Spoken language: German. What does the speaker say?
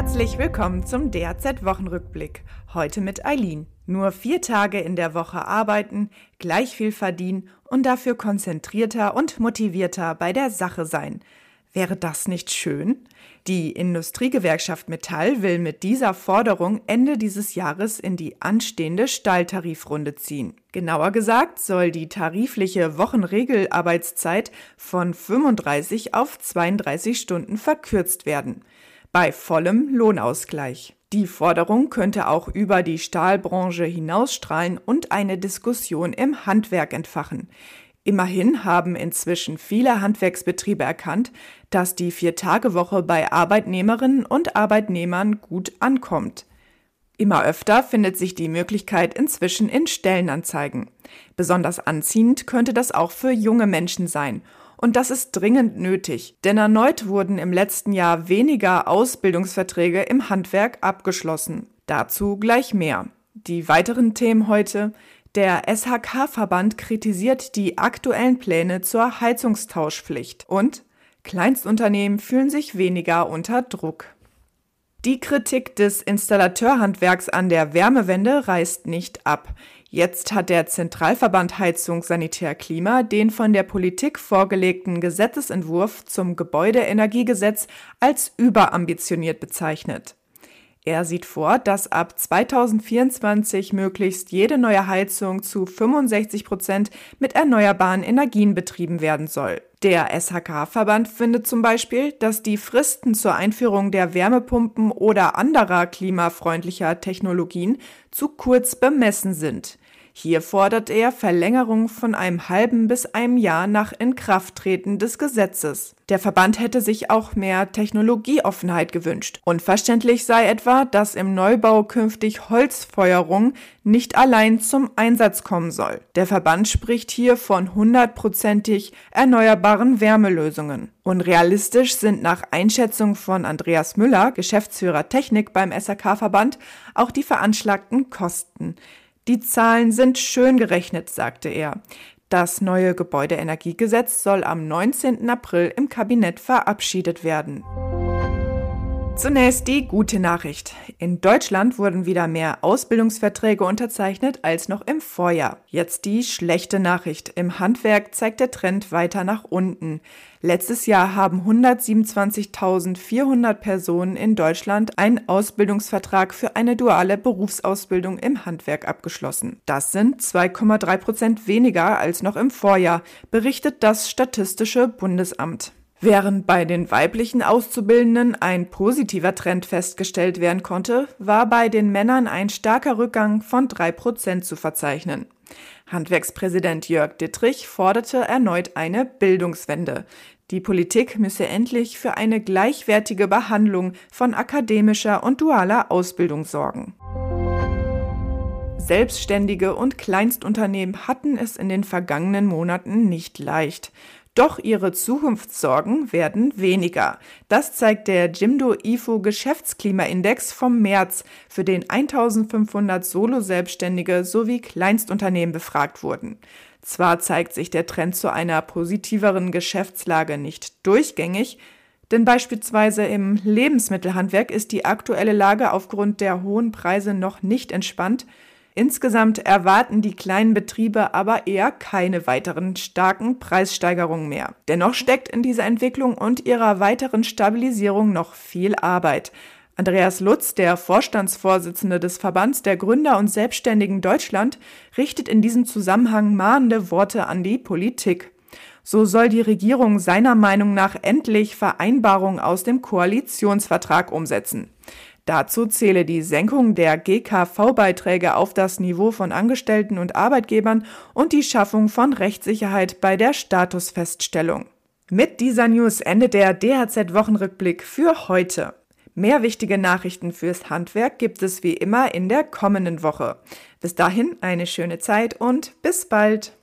Herzlich willkommen zum DRZ-Wochenrückblick. Heute mit Eileen. Nur vier Tage in der Woche arbeiten, gleich viel verdienen und dafür konzentrierter und motivierter bei der Sache sein. Wäre das nicht schön? Die Industriegewerkschaft Metall will mit dieser Forderung Ende dieses Jahres in die anstehende Stahltarifrunde ziehen. Genauer gesagt soll die tarifliche Wochenregelarbeitszeit von 35 auf 32 Stunden verkürzt werden. Bei vollem Lohnausgleich. Die Forderung könnte auch über die Stahlbranche hinausstrahlen und eine Diskussion im Handwerk entfachen. Immerhin haben inzwischen viele Handwerksbetriebe erkannt, dass die Vier-Tage-Woche bei Arbeitnehmerinnen und Arbeitnehmern gut ankommt. Immer öfter findet sich die Möglichkeit inzwischen in Stellenanzeigen. Besonders anziehend könnte das auch für junge Menschen sein. Und das ist dringend nötig, denn erneut wurden im letzten Jahr weniger Ausbildungsverträge im Handwerk abgeschlossen. Dazu gleich mehr. Die weiteren Themen heute der SHK-Verband kritisiert die aktuellen Pläne zur Heizungstauschpflicht und Kleinstunternehmen fühlen sich weniger unter Druck. Die Kritik des Installateurhandwerks an der Wärmewende reißt nicht ab. Jetzt hat der Zentralverband Heizung Sanitär Klima den von der Politik vorgelegten Gesetzesentwurf zum Gebäudeenergiegesetz als überambitioniert bezeichnet. Er sieht vor, dass ab 2024 möglichst jede neue Heizung zu 65 Prozent mit erneuerbaren Energien betrieben werden soll. Der SHK-Verband findet zum Beispiel, dass die Fristen zur Einführung der Wärmepumpen oder anderer klimafreundlicher Technologien zu kurz bemessen sind. Hier fordert er Verlängerung von einem halben bis einem Jahr nach Inkrafttreten des Gesetzes. Der Verband hätte sich auch mehr Technologieoffenheit gewünscht. Unverständlich sei etwa, dass im Neubau künftig Holzfeuerung nicht allein zum Einsatz kommen soll. Der Verband spricht hier von hundertprozentig erneuerbaren Wärmelösungen. Unrealistisch sind nach Einschätzung von Andreas Müller, Geschäftsführer Technik beim SRK-Verband, auch die veranschlagten Kosten. Die Zahlen sind schön gerechnet, sagte er. Das neue Gebäudeenergiegesetz soll am 19. April im Kabinett verabschiedet werden. Zunächst die gute Nachricht. In Deutschland wurden wieder mehr Ausbildungsverträge unterzeichnet als noch im Vorjahr. Jetzt die schlechte Nachricht. Im Handwerk zeigt der Trend weiter nach unten. Letztes Jahr haben 127.400 Personen in Deutschland einen Ausbildungsvertrag für eine duale Berufsausbildung im Handwerk abgeschlossen. Das sind 2,3 Prozent weniger als noch im Vorjahr, berichtet das Statistische Bundesamt. Während bei den weiblichen Auszubildenden ein positiver Trend festgestellt werden konnte, war bei den Männern ein starker Rückgang von drei Prozent zu verzeichnen. Handwerkspräsident Jörg Dittrich forderte erneut eine Bildungswende. Die Politik müsse endlich für eine gleichwertige Behandlung von akademischer und dualer Ausbildung sorgen. Selbstständige und Kleinstunternehmen hatten es in den vergangenen Monaten nicht leicht. Doch ihre Zukunftssorgen werden weniger. Das zeigt der Jimdo IFO Geschäftsklimaindex vom März, für den 1500 Solo-Selbstständige sowie Kleinstunternehmen befragt wurden. Zwar zeigt sich der Trend zu einer positiveren Geschäftslage nicht durchgängig, denn beispielsweise im Lebensmittelhandwerk ist die aktuelle Lage aufgrund der hohen Preise noch nicht entspannt, Insgesamt erwarten die kleinen Betriebe aber eher keine weiteren starken Preissteigerungen mehr. Dennoch steckt in dieser Entwicklung und ihrer weiteren Stabilisierung noch viel Arbeit. Andreas Lutz, der Vorstandsvorsitzende des Verbands der Gründer und Selbstständigen Deutschland, richtet in diesem Zusammenhang mahnende Worte an die Politik. So soll die Regierung seiner Meinung nach endlich Vereinbarungen aus dem Koalitionsvertrag umsetzen. Dazu zähle die Senkung der GKV-Beiträge auf das Niveau von Angestellten und Arbeitgebern und die Schaffung von Rechtssicherheit bei der Statusfeststellung. Mit dieser News endet der DHZ-Wochenrückblick für heute. Mehr wichtige Nachrichten fürs Handwerk gibt es wie immer in der kommenden Woche. Bis dahin eine schöne Zeit und bis bald.